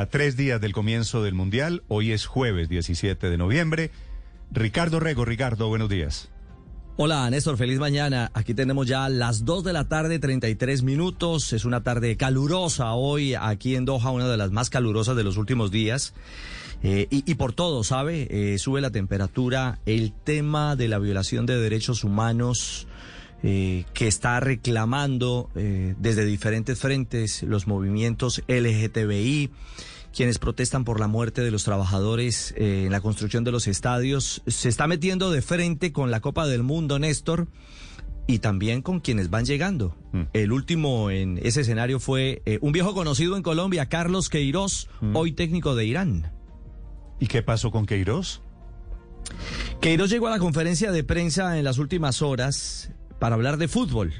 A tres días del comienzo del Mundial, hoy es jueves 17 de noviembre. Ricardo Rego, Ricardo, buenos días. Hola Néstor, feliz mañana. Aquí tenemos ya las 2 de la tarde, 33 minutos. Es una tarde calurosa hoy aquí en Doha, una de las más calurosas de los últimos días. Eh, y, por todo, ¿sabe? Eh, sube la temperatura. El tema de la violación de derechos humanos eh, que está reclamando desde diferentes frentes los movimientos LGTBI quienes protestan por la muerte de los trabajadores eh, en la construcción de los estadios, se está metiendo de frente con la Copa del Mundo, Néstor, y también con quienes van llegando. Mm. El último en ese escenario fue eh, un viejo conocido en Colombia, Carlos Queiroz, mm. hoy técnico de Irán. ¿Y qué pasó con Queiroz? Queiroz llegó a la conferencia de prensa en las últimas horas para hablar de fútbol.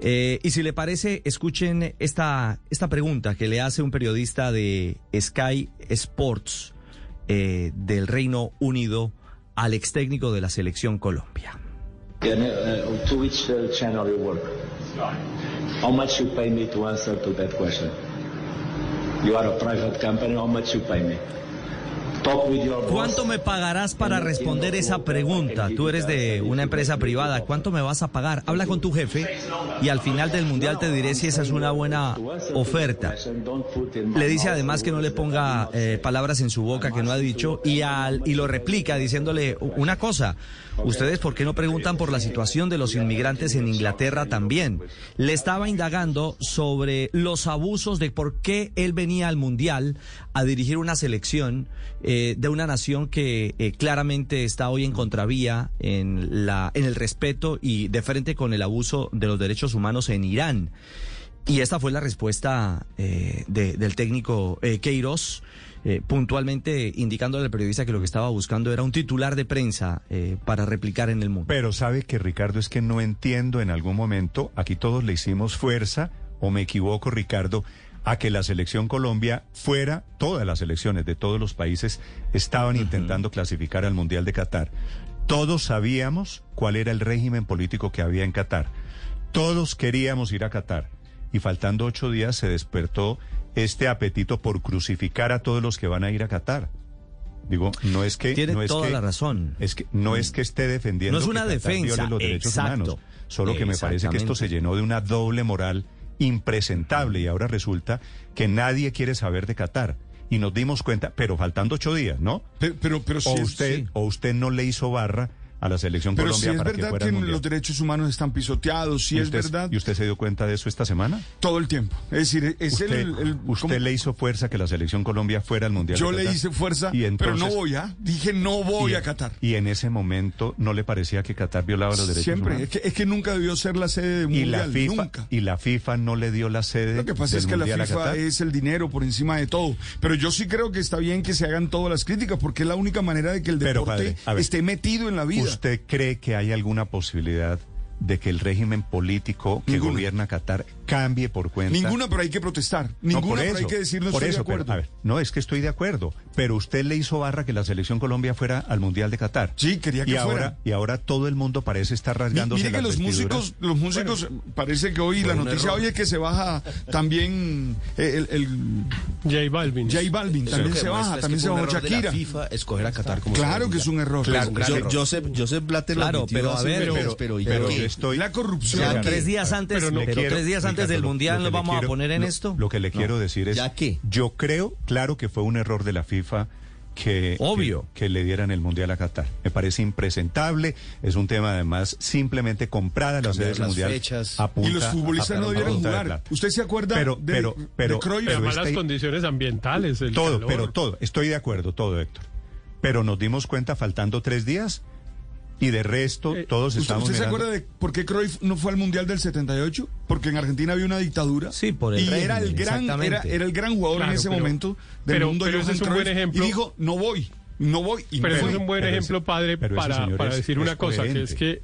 Eh, y si le parece, escuchen esta, esta pregunta que le hace un periodista de Sky Sports eh, del Reino Unido al ex técnico de la selección Colombia. Uh, uh? How much you pay me to answer to that question? You are a private company. How much you pay me? ¿Cuánto me pagarás para responder esa pregunta? Tú eres de una empresa privada, ¿cuánto me vas a pagar? Habla con tu jefe y al final del mundial te diré si esa es una buena oferta. Le dice además que no le ponga eh, palabras en su boca que no ha dicho y, al, y lo replica diciéndole una cosa. ¿Ustedes por qué no preguntan por la situación de los inmigrantes en Inglaterra también? Le estaba indagando sobre los abusos de por qué él venía al Mundial a dirigir una selección de una nación que eh, claramente está hoy en contravía en, la, en el respeto y de frente con el abuso de los derechos humanos en Irán. Y esta fue la respuesta eh, de, del técnico eh, Queiroz, eh, puntualmente indicando al periodista que lo que estaba buscando era un titular de prensa eh, para replicar en el mundo. Pero sabe que Ricardo es que no entiendo en algún momento, aquí todos le hicimos fuerza, o me equivoco Ricardo, a que la selección Colombia fuera, todas las elecciones de todos los países estaban uh -huh. intentando clasificar al Mundial de Qatar. Todos sabíamos cuál era el régimen político que había en Qatar. Todos queríamos ir a Qatar y faltando ocho días se despertó este apetito por crucificar a todos los que van a ir a Qatar. Digo, no es que tiene no es toda que, la razón. Es que no es que esté defendiendo no es una que defensa los derechos exacto, humanos, solo que me parece que esto se llenó de una doble moral impresentable y ahora resulta que nadie quiere saber de Qatar y nos dimos cuenta, pero faltando ocho días, ¿no? Pero, pero, pero o si usted sí. o usted no le hizo barra a la selección Pero Colombia si es para verdad que fuera que, al Mundial. los derechos humanos están pisoteados, si ¿Y es usted, verdad, ¿Y usted se dio cuenta de eso esta semana? todo el tiempo. Es decir, es usted, el, el- usted ¿cómo? le hizo fuerza que la selección Colombia fuera al Mundial. Yo le hice fuerza, Y pero no voy a. Dije no voy y, a Qatar. Y en ese momento no le parecía que Qatar violaba los derechos Siempre. humanos. Es que, es que nunca debió ser la sede de y mundial. la FIFA nunca. y la FIFA no le dio la sede. Lo que pasa del es que la FIFA es el dinero por encima de todo. Pero yo sí creo que está bien que se hagan todas las críticas, porque es la única manera de que el Pero, deporte padre, esté metido en la vida. ¿Usted cree que hay alguna posibilidad de que el régimen político que Ninguna. gobierna Qatar cambie por cuenta? Ninguna, pero hay que protestar. No, Ninguna, por pero hay eso, que decir no por estoy eso, de acuerdo. pero, a ver, no, es que estoy de acuerdo, pero usted le hizo barra que la selección Colombia fuera al Mundial de Qatar. Sí, quería que y ahora, fuera. Y ahora todo el mundo parece estar rasgándose Mire que las los vestiduras. músicos, los músicos, parece que hoy la noticia hoy es que se baja también eh, el, el J Balvin. J Balvin, también se baja, también se bajó Shakira. FIFA escoger a Qatar como Claro que es un error. Claro, Joseph, Joseph Blatter lo Claro, admitió pero a ver, pero- pero, ¿y pero yo estoy La corrupción. Tres días antes, pero no- pero quiero- tres días antes Ricardo, del mundial nos vamos a poner en esto. Lo que le quiero decir es, ¿Ya qué? yo creo, claro que fue un error de la FIFA que, Obvio. que, que le dieran el mundial a Qatar. Me parece impresentable, es un tema además simplemente comprada la Cambiar sede del las mundial. fechas. Y los futbolistas a- no debieron de jugar. ¿Usted se acuerda Pero- de, pero- pero- de? Pero las este- condiciones ambientales, el Todo, calor. pero todo. Estoy de acuerdo, todo, Héctor. Pero nos dimos cuenta faltando tres días Y de resto, Eh, todos ¿Usted, estamos usted se mirando- acuerda de por qué Cruyff no fue al Mundial del 78? Porque en Argentina había una dictadura. Sí, por el Y era el régimen, gran, era, era el gran jugador Claro, en ese pero- momento del pero- mundo. pero ese es un buen Cruyff, ejemplo. Y dijo, no voy, no voy. Y Pero no ese fue. es un buen Pero ese- ejemplo, padre, para, señor para decir una cosa, que es coherente. que...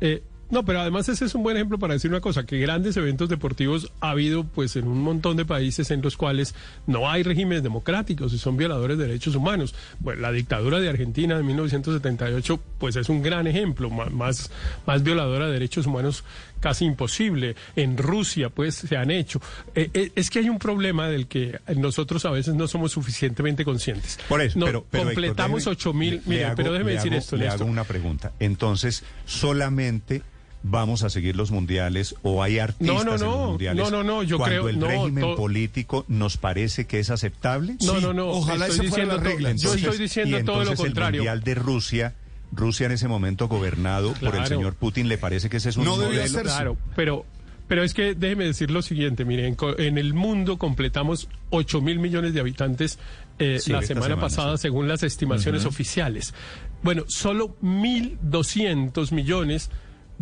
eh, no, pero además ese es un buen ejemplo para decir una cosa, que grandes eventos deportivos ha habido pues en un montón de países en los cuales no hay regímenes democráticos y son violadores de derechos humanos. Bueno, la dictadura de Argentina de 1978 pues es un gran ejemplo, más, más violadora de derechos humanos casi imposible. En Rusia pues se han hecho. Eh, eh, es que hay un problema del que nosotros a veces no somos suficientemente conscientes. Por eso, No, pero, pero, Héctor, completamos 8 mil. hago- pero déjeme decir hago- esto, Le hago una pregunta. Entonces, solamente vamos a seguir los mundiales o hay artistas No, no, en los no. mundiales No, no, no, yo cuando creo- el no, régimen to- político nos parece que es aceptable. No, Sí, no, no. ojalá estoy esa fuera la regla. Yo estoy diciendo y todo lo contrario. El mundial de Rusia, Rusia en ese momento gobernado por el señor Putin, ¿le parece que ese es un No modelo? ser- Claro, pero, pero es que déjeme decir lo siguiente, miren, en co- en el mundo completamos 8 mil millones de habitantes eh, Sí, la semana, semana, pasada, sí. según las estimaciones oficiales. Bueno, solo 1.200 millones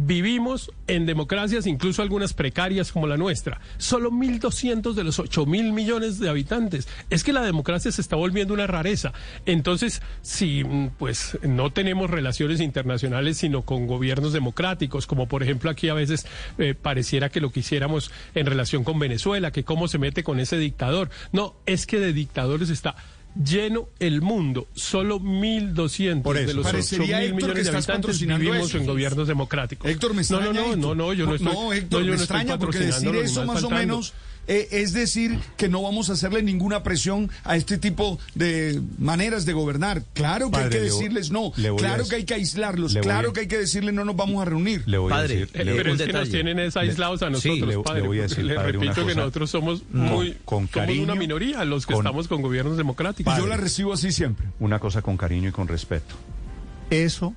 vivimos en democracias, incluso algunas precarias como la nuestra. Solo 1.200 de los 8 mil millones de habitantes. Es que la democracia se está volviendo una rareza. Entonces, si mm, pues no tenemos relaciones internacionales, sino con gobiernos democráticos, como por ejemplo aquí a veces eh, pareciera que lo quisiéramos en relación con Venezuela, que cómo se mete con ese dictador. No, es que de dictadores está lleno el mundo. Solo 1.200 Por eso. de los 8 Parecería, mil Héctor, que millones de habitantes vivimos eso. en gobiernos democráticos. Héctor, me extraña. No, no, no, Héctor. no, no, yo no estoy. No, Héctor, yo me no estoy extraña porque patrocinando decir eso más más o faltando. menos eh, es decir que no vamos a hacerle ninguna presión a este tipo de maneras de gobernar. Claro que hay que decirles no. Claro que hay que aislarlos. Claro a- que hay que decirle no nos vamos a reunir. Le voy Padre, a decir, Eh, le- pero es que nos tienen es aislados a nosotros, le- le padre. voy a decir, le padre, repito que nosotros somos muy con somos cariño, una minoría los que con- estamos con gobiernos democráticos. Yo la recibo así siempre. una cosa con cariño y con respeto. Eso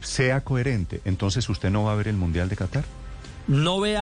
sea coherente, entonces usted no va a ver el Mundial de Qatar. No vea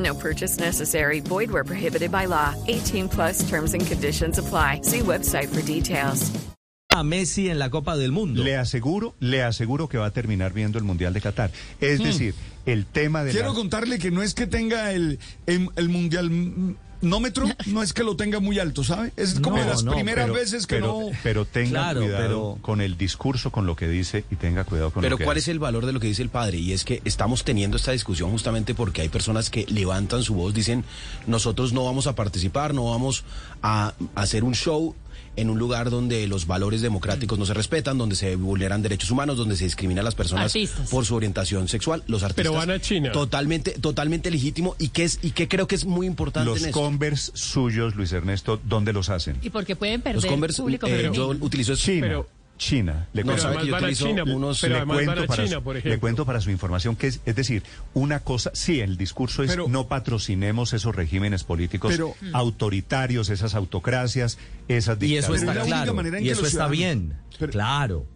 No purchase necessary. Void where prohibited by law. 18 plus terms and conditions apply. See website for details. a Messi en la Copa del Mundo. Le aseguro, le aseguro que va a terminar viendo el Mundial de Qatar. Es decir, el tema de Quiero la- contarle que no es que tenga el, el, el mundialómetro, no es que lo tenga muy alto, ¿sabe? Es como No, de las no, primeras pero, veces que pero- no... pero tenga Claro, cuidado pero- con el discurso, con lo que dice y tenga cuidado con Pero lo que ¿cuál hace. es el valor de lo que dice el padre? Y es que estamos teniendo esta discusión justamente porque hay personas que levantan su voz, dicen, nosotros no vamos a participar, no vamos a hacer un show en un lugar donde los valores democráticos no se respetan, donde se vulneran derechos humanos, donde se discrimina a las personas Artistas. por su orientación sexual, los artistas. Pero van a China. Totalmente, totalmente legítimo y que es y que creo que es muy importante Los en. Converse suyos, Luis Ernesto, ¿dónde los hacen? Y porque pueden Los perder Converse, público eh, yo utilizo eso. China. Pero- China. Le No, cuento- sabe además que yo van a utilizo China, unos- pero le cuento para China, su, por le ejemplo. cuento para su información que es, es decir, una cosa, sí, el discurso es Pero- no patrocinemos esos regímenes políticos Pero- autoritarios, esas autocracias, esas Y eso dictaduras. Pero es está claro. manera en Y eso está bien. Pero- Claro.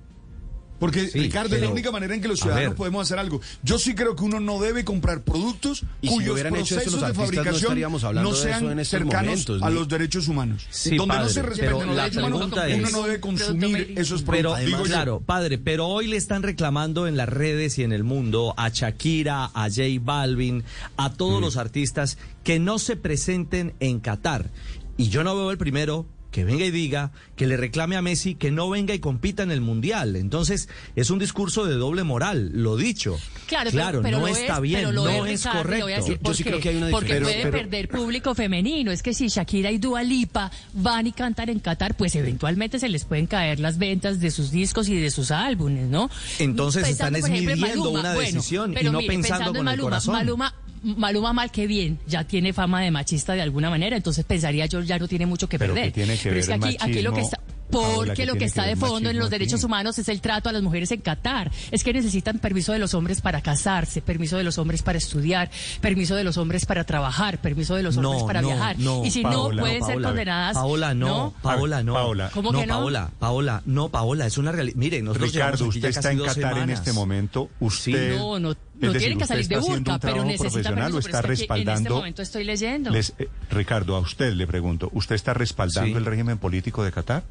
Porque, Sí, Ricardo, es la pero- única manera en que los ciudadanos ver. podemos hacer algo. Yo sí creo que uno no debe comprar productos Y si cuyos hubieran hecho eso procesos los de no fabricación estaríamos hablando no sean en cercanos momentos, a los derechos humanos. Sí, Donde no se respeten pero los derechos humanos, pregunta uno es- no debe consumir esos Pero, productos. digo yo. claro, padre, pero hoy le están reclamando en las redes y en el mundo a Shakira, a J Balvin, a todos los artistas que no se presenten en Qatar. Y yo no veo el primero que venga y diga que le reclame a Messi que no venga y compita en el Mundial. Entonces, es un discurso de doble moral, lo dicho. Claro, pero- pero, no lo está es, bien, pero lo no es, es Ricardo, correcto. voy a decir Yo por sí creo que hay una Porque diferencia. puede Pero- perder público femenino. Es que si Shakira y Dua Lipa van y cantan en Qatar, pues eventualmente se les pueden caer las ventas de sus discos y de sus álbumes, ¿no? Entonces Pensando, están en midiendo una bueno, decisión y pero no mire, pensando en con el Maluma, corazón. Maluma, Maluma mal que bien, ya tiene fama de machista de alguna manera, entonces pensaría yo ya no tiene mucho que Pero perder. que tiene que Pero ver es que el aquí, aquí lo que machismo está Porque ¿qué lo que está que de fondo en los aquí? derechos humanos es el trato a las mujeres en Qatar. Es que necesitan permiso de los hombres para casarse, permiso de los hombres para estudiar, permiso de los hombres para trabajar, permiso de los hombres No, para no, viajar. no, y si Paola, no, pueden no, ser condenadas. Paola, no, Paola, no. Paola. ¿Cómo no, que no? Paola, Paola, no, Paola, es una realidad. Mire, nosotros Ricardo, usted está en Qatar en este momento. Usted, No, no, es no decir, tienen que salir de burka, un pero necesitan profesional permiso. pero está aquí en este respaldando. momento estoy leyendo. Les- eh, Ricardo, a usted le pregunto, ¿usted está respaldando Sí. el régimen político de Qatar?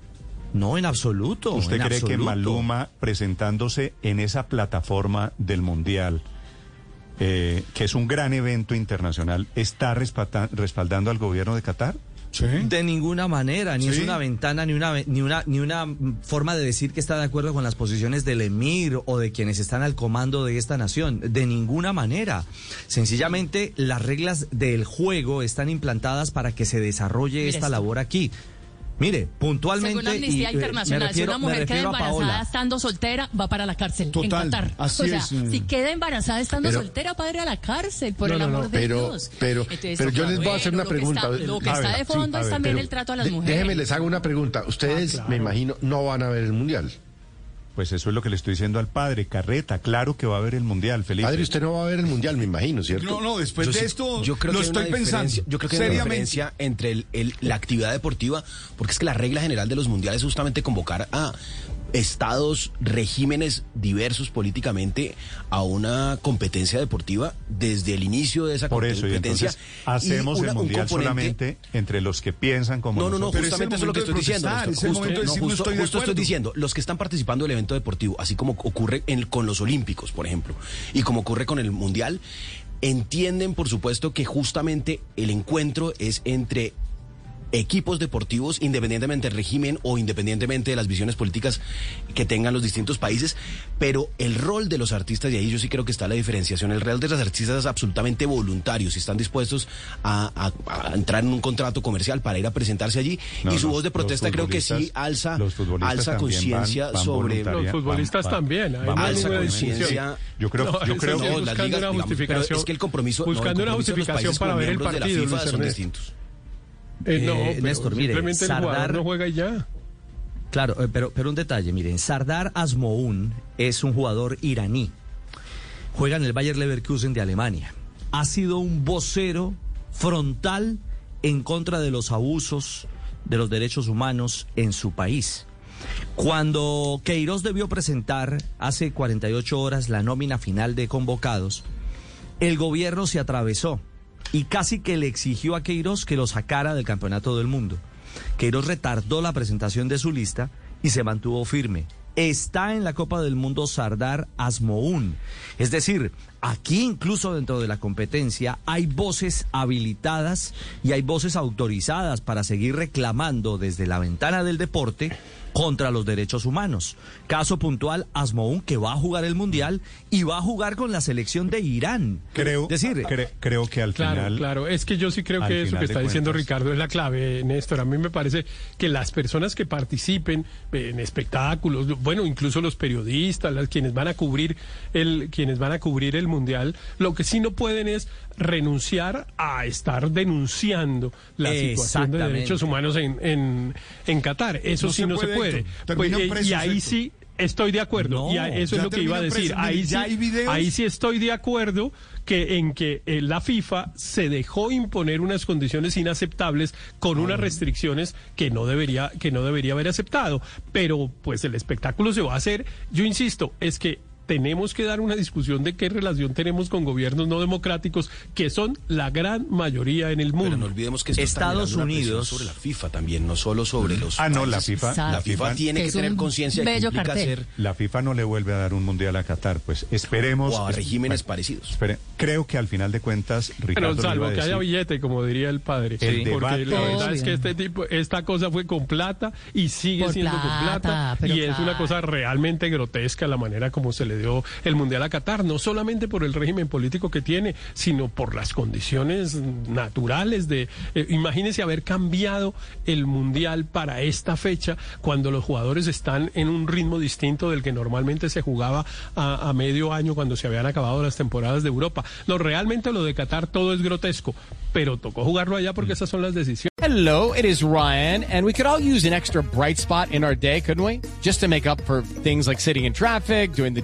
No, en absoluto. ¿Usted en cree que. Maluma presentándose en esa plataforma del Mundial, eh, que es un gran evento internacional, está respalda- respaldando al gobierno de Qatar? Sí. De ninguna manera, ni es una ventana, ni una, ni una, ni una forma de decir que está de acuerdo con las posiciones del emir o de quienes están al comando de esta nación. De ninguna manera. Sencillamente, las reglas del juego están implantadas para que se desarrolle esta esto. labor aquí. Mire, puntualmente. Según Amnistía y, eh, Internacional, refiero- si una mujer queda embarazada estando soltera, va para la cárcel Total, en Qatar. así o sea, es, eh. si queda embarazada estando Pero- soltera, va a ir a la cárcel, por No, el no, no, amor de pero- Dios. pero- Entonces, pero yo les voy a hacer una lo que pregunta. está- lo que A está ver, de fondo es ver, también Pero el trato a las mujeres. Déjenme les hago una pregunta. Ustedes, claro. me imagino, no van a ver el mundial. Pues eso es lo que le estoy diciendo al padre. Carreta, claro que va a haber el Mundial, Felipe. Padre, usted no va a ver el mundial, me imagino, ¿cierto? No, no, después Yo de sí- esto yo creo lo que estoy pensando. Yo creo que hay una diferencia entre el- el- la actividad deportiva, porque es que la regla general de los mundiales es justamente convocar a estados, regímenes diversos políticamente a una competencia deportiva desde el inicio de esa Por eso, y competencia. entonces hacemos Y una- el un Mundial componente- solamente entre los que piensan como No, no, no, nosotros. Justamente eso es lo que estoy diciendo. Justo- de estoy de diciendo, los que están participando del evento deportivo, así como ocurre en- con los Olímpicos, por ejemplo, y como ocurre con el Mundial, entienden, por supuesto, que justamente el encuentro es entre equipos deportivos, independientemente del régimen o independientemente de las visiones políticas que tengan los distintos países, pero el rol de los artistas, y ahí yo sí creo que está la diferenciación, el rol de los artistas es absolutamente voluntario, si están dispuestos a, a- a entrar en un contrato comercial para ir a presentarse allí, No, y su no, voz de protesta creo que sí alza, alza conciencia sobre... Los futbolistas van- también, van alza conciencia. Yo creo, No, yo creo las buscando ligas, una digamos, justificación. pero es que el compromiso, el Buscando una justificación para ver el miembros de la partido, FIFA son distintos. Eh, no, Eh, pero Néstor, mire, simplemente el jugador Sardar- no juega y ya. Claro, eh, pero, pero un detalle, miren, Sardar Asmoun es un jugador iraní. Juega en el Bayer Leverkusen de Alemania. Ha sido un vocero frontal en contra de los abusos de los derechos humanos en su país. Cuando Queiroz debió presentar hace 48 horas la nómina final de convocados, el gobierno se atravesó y casi que le exigió a Queiroz que lo sacara del campeonato del mundo. Queiroz retardó la presentación de su lista y se mantuvo firme. Está en la Copa del Mundo Sardar Asmoun. Es decir, aquí incluso dentro de la competencia hay voces habilitadas y hay voces autorizadas para seguir reclamando desde la ventana del deporte contra los derechos humanos. Caso puntual, Asmoun, que va a jugar el Mundial y va a jugar con la selección de Irán. Creo, Es decir, cre- creo que al Claro, final... claro. Es que yo sí creo que eso que está diciendo cuentas- Ricardo es la clave, Néstor. A mí me parece que las personas que participen en espectáculos, bueno, incluso los periodistas, las quienes van a cubrir el, quienes van a cubrir el mundial, lo que sí no pueden es renunciar a estar denunciando la situación de derechos humanos en, en, en Qatar. Eso No sí se no se puede, Pues, eh, y ahí sí estoy de acuerdo. No, y eso es lo que iba a decir. Ahí sí, ya hay videos. ahí sí estoy de acuerdo que en que eh, la FIFA se dejó imponer unas condiciones inaceptables con unas restricciones que no debería que no debería haber aceptado, pero pues el espectáculo se va a hacer. Yo insisto, es que tenemos que dar una discusión de qué relación tenemos con gobiernos no democráticos que son la gran mayoría en el mundo. Pero no olvidemos que esto está Estados Unidos- sobre la FIFA también, no solo sobre los Ah, no, la. FIFA, Exacto. La FIFA tiene Que tener conciencia de que implica cartel. ser La FIFA no le vuelve a dar un mundial a Qatar, pues esperemos. o a es- regímenes bueno, parecidos. espere, creo que al final de cuentas, Ricardo. Pero salvo a que haya billete, como diría el padre. El porque debate- la verdad Obvio. es que este tipo, esta cosa fue con plata y sigue Por siendo con plata, plata. pero Y es una cosa realmente grotesca la manera como se le dio el Mundial a Qatar, no solamente por el régimen político que tiene, sino por las condiciones naturales de... eh, imagínese haber cambiado el Mundial para esta fecha cuando los jugadores están en un ritmo distinto del que normalmente se jugaba a, a medio año cuando se habían acabado las temporadas de Europa. No, realmente lo de Qatar todo es grotesco, pero tocó jugarlo allá porque esas son las decisiones. Hello, it is Ryan, and we could all use an extra bright spot in our day, couldn't we? Just to make up for things like sitting in traffic, doing the